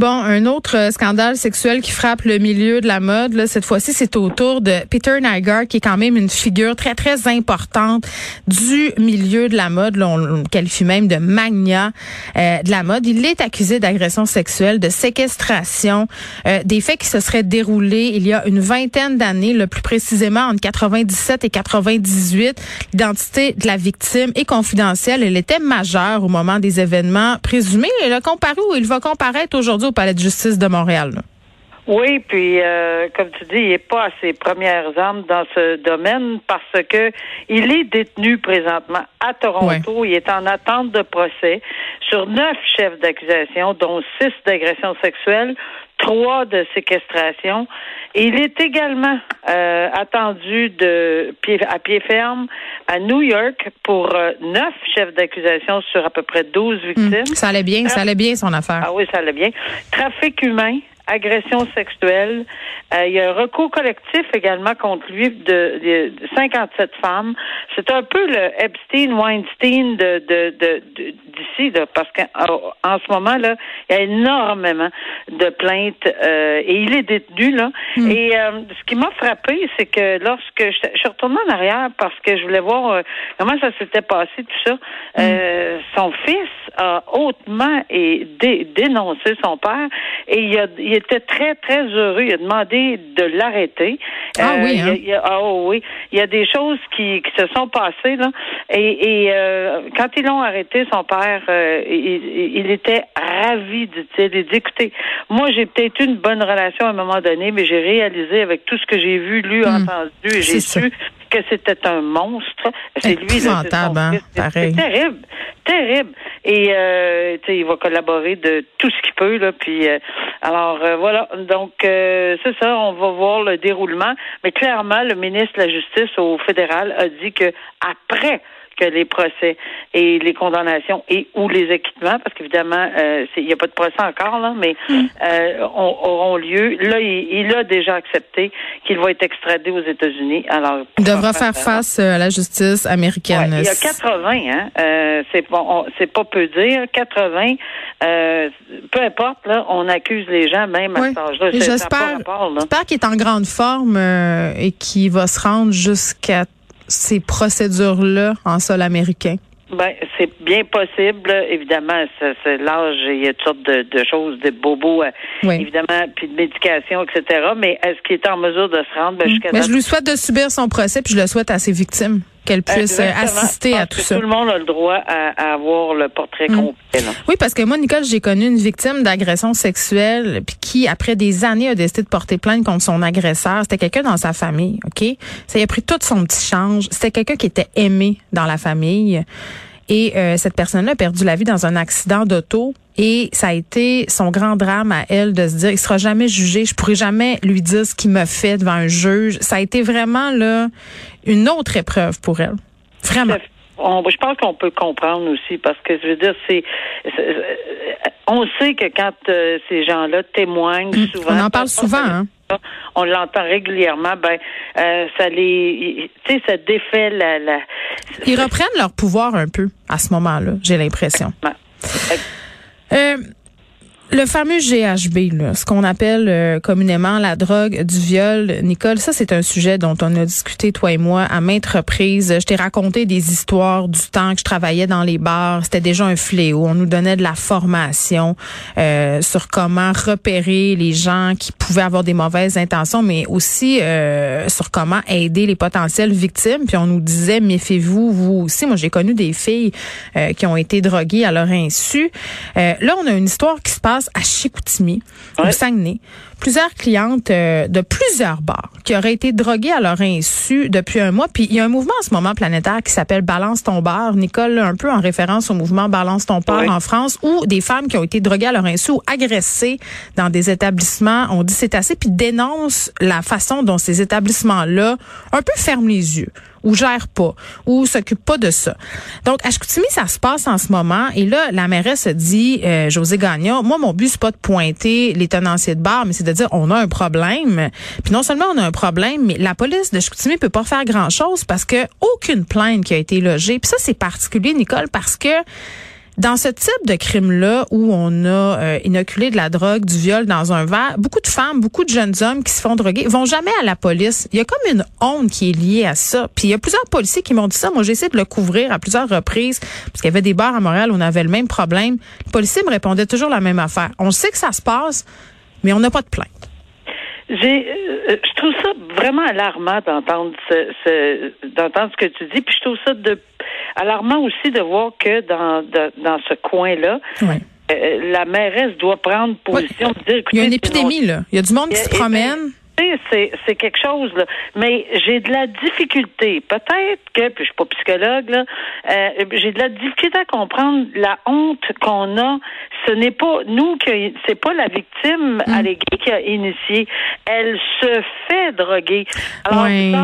Bon, un autre euh, scandale sexuel qui frappe le milieu de la mode. Là, cette fois-ci, c'est au tour de Peter Nygaard, qui est quand même une figure très, très importante du milieu de la mode. On le qualifie même de magna euh, de la mode. Il est accusé d'agression sexuelle, de séquestration, euh, des faits qui se seraient déroulés il y a une vingtaine d'années, le plus précisément entre 97 et 98. L'identité de la victime est confidentielle. Elle était majeure au moment des événements présumés. Elle a comparé ou il va comparaître aujourd'hui au Palais de justice de Montréal. là. Oui, puis euh, comme tu dis, il n'est pas à ses premières armes dans ce domaine parce que il est détenu présentement à Toronto. Il est en attente de procès sur neuf chefs d'accusation, dont six d'agression sexuelle, trois de séquestration. Il est également euh, attendu de pied, à pied ferme à New York pour euh, neuf chefs d'accusation sur à peu près 12 victimes. Hum, Ça allait bien, ça allait bien son affaire. Ah oui, ça allait bien. Trafic humain, agression sexuelle. Euh, il y a un recours collectif également contre lui de, de- de 57 femmes. C'est un peu le Epstein, Weinstein de de- de- de- d'ici, là, parce qu'en en ce moment là, il y a énormément de plaintes euh, et il est détenu là. Et euh, ce qui m'a frappé, c'est que lorsque je, je suis retournée en arrière parce que je voulais voir euh, comment ça s'était passé tout ça, euh, son fils a hautement et dé- dénoncé son père et il, a, il était très très heureux. Il a demandé de l'arrêter. Ah oui, a- hein? il y a- ah oh oui, il y a des choses qui, qui se sont passées là. Et, et euh, quand ils l'ont arrêté, son père, euh, il, il était ravi, dit-il. Il dit écoutez, moi j'ai peut-être eu une bonne relation à un moment donné, mais j'ai réalisé avec tout ce que j'ai vu, lu, Hmm. entendu, et j'ai su que c'était un monstre. C'est lui, là, c'est hein. C'est- pareil. C'est terrible, terrible. Et euh, tu sais, il va collaborer de tout ce qu'il peut là. Puis euh, alors euh, voilà. Donc euh, c'est ça. On va voir le déroulement. Mais clairement, le ministre de la Justice au fédéral a dit que après que les procès et les condamnations et ou les acquittements, parce qu'évidemment, euh, il n'y a pas de procès encore, là, mais euh, ont- auront lieu. Là, il, il a déjà accepté qu'il va être extradé aux États-Unis. Alors, Il devra faire face euh, à la justice américaine. Ouais, il y a 80, hein. Euh, c'est pas, peu dire. 80. Euh, peu importe, là, on accuse les gens même à Oui. cet âge-là. J'espère qu'il est en grande forme euh, et qu'il va se rendre jusqu'à ces procédures-là en sol américain? Ben, c'est bien possible. Évidemment, c'est l'âge, il y a toutes sortes de, de choses, de bobos, euh, Oui. évidemment, puis de médication, etc. Mais est-ce qu'il est en mesure de se rendre? Ben, jusqu'à Mais date- je lui souhaite de subir son procès, puis je le souhaite à ses victimes, puissent euh, Exactement. assister Je à tout que ça. Tout le monde a le droit à, à avoir le portrait Mm. complet. là. Oui, parce que moi, Nicole, j'ai connu une victime d'agression sexuelle, puis qui, après des années, a décidé de porter plainte contre son agresseur. C'était quelqu'un dans sa famille, OK? Ça y a pris tout son petit change. C'était quelqu'un qui était aimé dans la famille. Et euh, cette personne-là a perdu la vie dans un accident d'auto. Et ça a été son grand drame à elle de se dire, il sera jamais jugé, je pourrai jamais lui dire ce qu'il me fait devant un juge. Ça a été vraiment là une autre épreuve pour elle. Vraiment. je pense qu'on peut comprendre aussi parce que je veux dire, c'est, on sait que quand euh, ces gens-là témoignent mm. souvent, on en parle souvent. Hein? On l'entend régulièrement. Ben, euh, ça les, tu sais, ça défait la, la. Ils reprennent leur pouvoir un peu à ce moment-là. J'ai l'impression. Euh, le fameux GHB, là, ce qu'on appelle euh, communément la drogue du viol, Nicole, ça c'est un sujet dont on a discuté toi et moi à maintes reprises. Je t'ai raconté des histoires du temps que je travaillais dans les bars. C'était déjà un fléau. On nous donnait de la formation euh, sur comment repérer les gens qui pouvaient avoir des mauvaises intentions, mais aussi euh, sur comment aider les potentielles victimes. Puis on nous disait méfiez-vous vous aussi. Moi j'ai connu des filles qui ont été droguées à leur insu. là on a une histoire qui se passe à Chicoutimi, au Saguenay, plusieurs clientes euh, de plusieurs bars qui auraient été droguées à leur insu depuis un mois. Puis il y a un mouvement en ce moment planétaire qui s'appelle Balance ton bar. Nicole, un peu en référence au mouvement Balance ton bar en France, où des femmes qui ont été droguées à leur insu ou agressées dans des établissements ont dit c'est assez, puis dénoncent la façon dont ces établissements-là un peu ferment les yeux ou gère pas, ou s'occupe pas de ça. Donc, à Chicoutimi, ça se passe en ce moment. Et là, la mairesse dit, euh, José Gagnon, moi, mon but, c'est pas de pointer les tenanciers de bar, mais c'est de dire, on a un problème. Puis non seulement on a un problème, mais la police de Chicoutimi peut pas faire grand-chose parce que aucune plainte qui a été logée. Puis ça, c'est particulier, Nicole, parce que dans ce type de crime-là où on a euh, inoculé de la drogue, du viol dans un verre, beaucoup de femmes, beaucoup de jeunes hommes qui se font droguer vont jamais à la police. Il y a comme une honte qui est liée à ça. Puis il y a plusieurs policiers qui m'ont dit ça. Moi, j'ai essayé de le couvrir à plusieurs reprises parce qu'il y avait des bars à Montréal où on avait le même problème. Les policiers me répondaient toujours la même affaire. On sait que ça se passe, mais on n'a pas de plainte. J'ai, euh, je trouve ça vraiment alarmant d'entendre ce, d'entendre ce que tu dis, puis je trouve ça de alarmant aussi de voir que dans dans ce coin-là, euh, la mairesse doit prendre position. Il y a une épidémie là. Il y a du monde qui se promène c'est quelque chose, là. Mais j'ai de la difficulté. Peut-être que, puis je suis pas psychologue, là, euh, j'ai de la difficulté à comprendre la honte qu'on a. Ce n'est pas nous qui, c'est pas la victime mm. alléguée qui a initié. Elle se fait droguer. Alors, oui.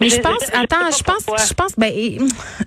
Mais je pense, attends, je pense, je pense, ben,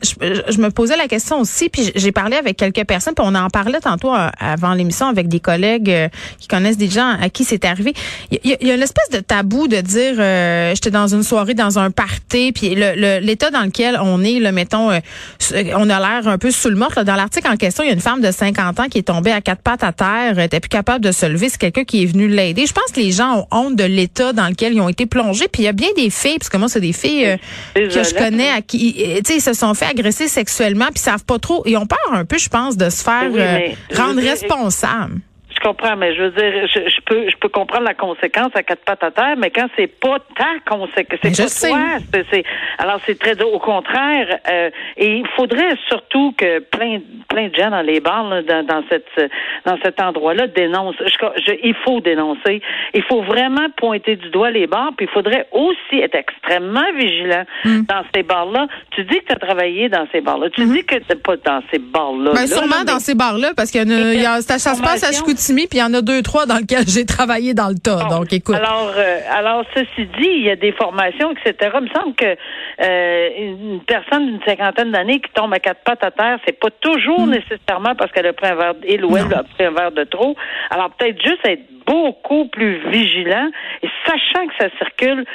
je, me posais la question aussi, puis j'ai parlé avec quelques personnes, puis on en parlait tantôt euh, avant l'émission avec des collègues euh, qui connaissent des gens à qui c'est arrivé. Il y, a, une espèce de tabou de dire, euh, j'étais dans une soirée, dans un party, puis l'état dans lequel on est, le mettons, on a l'air un peu sous le mort. Dans l'article en question, il y a une femme de 50 ans qui est tombée à quatre pattes à terre, était plus capable de se lever. C'est quelqu'un qui est venu l'aider. Je pense que les gens ont honte de l'état dans lequel ils ont été plongés. Puis il y a bien des filles, parce que moi c'est des filles euh, que je connais à qui tu sais se sont fait agresser sexuellement puis savent pas trop ils ont peur un peu je pense de se faire euh, rendre responsable je comprends, mais je veux dire, je, peux, je peux comprendre la conséquence à quatre pattes à terre, mais quand c'est pas ta conséquence, c'est pas toi. C'est, alors c'est très au contraire. Euh, et il faudrait surtout que plein, plein de gens dans les bars, dans, dans cette, dans cet endroit-là, dénoncent. Je, il faut dénoncer. Il faut vraiment pointer du doigt les bars, puis il faudrait aussi être extrêmement vigilant hmm. dans ces bars-là. Tu dis que tu as travaillé dans ces bars-là. Tu hmm. dis que tu pas dans ces bars-là. Ben, sûrement dans ces bars-là, parce qu'il y, a, ça, se passe à puis il y en a deux, trois dans lesquels j'ai travaillé dans le tas. donc, écoute. Alors, euh, alors, ceci dit, il y a des formations, etc. Il me semble que euh, une personne d'une cinquantaine d'années qui tombe à quatre pattes à terre, c'est pas toujours hmm. nécessairement parce qu'elle a pris un verre, il ou elle a pris un verre de trop. Alors, peut-être juste être beaucoup plus vigilant et sachant que ça circule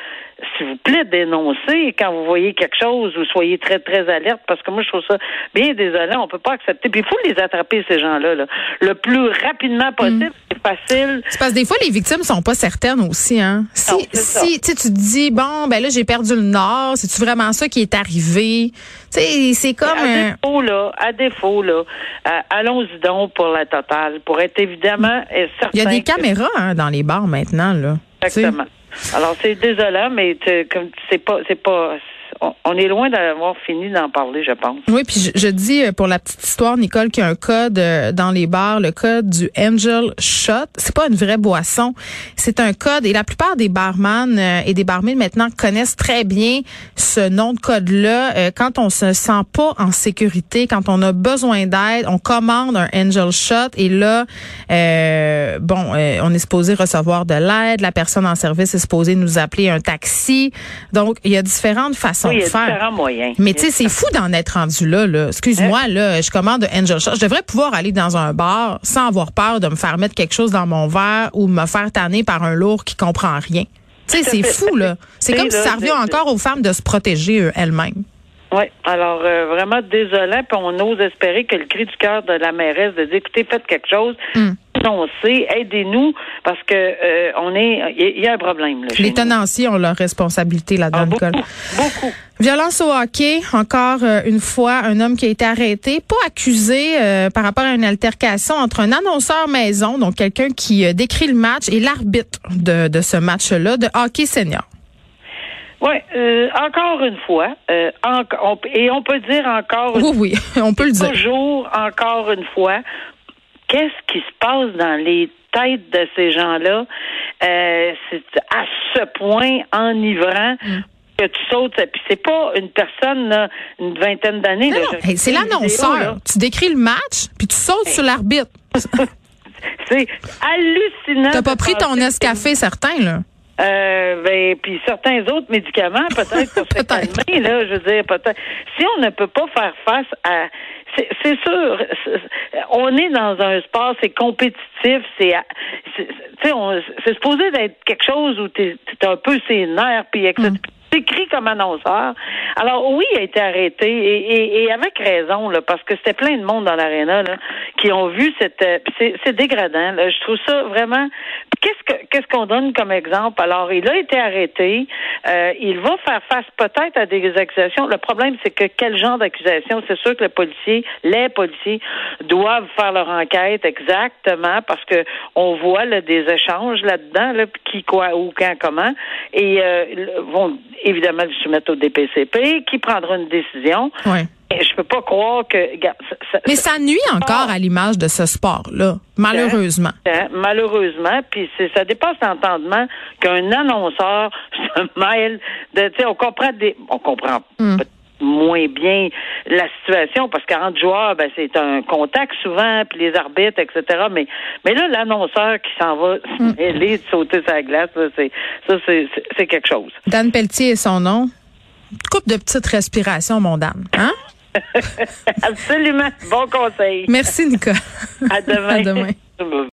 s'il vous plaît, dénoncez quand vous voyez quelque chose, vous soyez très, très alerte, parce que moi, je trouve ça bien désolant. On peut pas accepter. Puis il faut les attraper, ces gens-là, là. le plus rapidement possible. Mm. C'est facile. C'est parce que des fois, les victimes sont pas certaines aussi, hein. Si, si tu te dis, bon, ben là, j'ai perdu le nord, c'est-tu vraiment ça qui est arrivé? C'est comme. À défaut, là, à défaut, là, euh, allons-y donc pour la totale, pour être évidemment certain. Il y a des caméras, hein, dans les bars maintenant, là. Exactement. Alors c'est désolant, mais comme c'est pas c'est pas on est loin d'avoir fini d'en parler, je pense. Oui, puis je, dis euh, pour la petite histoire, Nicole, qu'il y a un code euh, dans les bars, le code du Angel Shot. C'est pas une vraie boisson, c'est un code et la plupart des barman euh, et des barmaids maintenant connaissent très bien ce nom de code-là. Quand on se sent pas en sécurité, quand on a besoin d'aide, on commande un Angel Shot et là, bon, on est supposé recevoir de l'aide. La personne en service est supposée nous appeler un taxi. Donc, il y a différentes façons façon oui, il y de a faire. différents moyens. Mais tu sais, c'est fou d'en être rendu là. là. Excuse-moi, là, je commande Angel Shot. Je devrais pouvoir aller dans un bar sans avoir peur de me faire mettre quelque chose dans mon verre ou me faire tanner par un lourd qui comprend rien. Tu sais, c'est fou, là. C'est comme si ça revient encore aux femmes de se protéger elles-mêmes. Oui, alors euh, vraiment désolant, puis on ose espérer que le cri du cœur de la mairesse de dire écoutez, faites quelque chose, Mm. annoncez, aidez-nous, parce que euh, on est il y, a un problème. Là, Les nous. tenanciers ont leur responsabilité là-dedans, Ah, beaucoup, beaucoup. Violence au hockey, encore euh, une fois, un homme qui a été arrêté, pas accusé euh, par rapport à une altercation entre un annonceur maison, donc quelqu'un qui euh, décrit le match, et l'arbitre de, de ce match-là, de hockey senior. Oui, euh, encore une fois, euh, on- et on peut dire encore une Oui, oui, on peut le dire. toujours, encore une fois, qu'est-ce qui se passe dans les têtes de ces gens-là? Euh, c'est à ce point enivrant Mm. que tu sautes. Puis c'est pas une personne, là, une vingtaine d'années. Hey, c'est l'annonceur. Tu décris le match, puis tu sautes sur l'arbitre. C'est hallucinant. T'as pas pris ton escafé, certain, là. Euh, ben, puis certains autres médicaments, peut-être pour se Peut-être. calmer, là, je veux dire, peut-être. Si on ne peut pas faire face à, c'est sûr, on est dans un sport, c'est compétitif, c'est, c'est- tu sais, c'est supposé d'être quelque chose où t'es es un peu ses nerfs, puis etc. écrit comme annonceur. Alors oui, il a été arrêté et, et- et avec raison là, parce que c'était plein de monde dans l'aréna là qui ont vu cette. euh, c'est dégradant. là. Je trouve ça vraiment. Qu'est-ce que qu'est-ce qu'on donne comme exemple? Alors il a été arrêté. Euh, il va faire face peut-être à des accusations. Le problème c'est que quel genre d'accusation? C'est sûr que le policier, les policiers doivent faire leur enquête exactement parce que on voit là, des échanges là-dedans, là, qui quoi où quand comment et euh, vont évidemment le soumettre au DPCP qui prendra une décision. Ouais. Je peux pas croire que. regarde, ça- ça- Mais ça nuit encore à l'image de ce sport-là, malheureusement. Hein, Malheureusement, puis ça dépasse l'entendement qu'un annonceur se mêle de, tu sais, on comprend des, on comprend Hmm. moins bien la situation parce qu'entre joueurs, ben c'est un contact souvent, puis les arbitres, etc. Mais, mais là, l'annonceur qui s'en va Hmm. se mêler de sauter sa glace, là, c'est, ça, c'est quelque chose. Dan Pelletier est son nom. Coupe de petites respirations, mon dame. Hein? Absolument. Bon conseil. Merci, Nicole. À demain. à demain.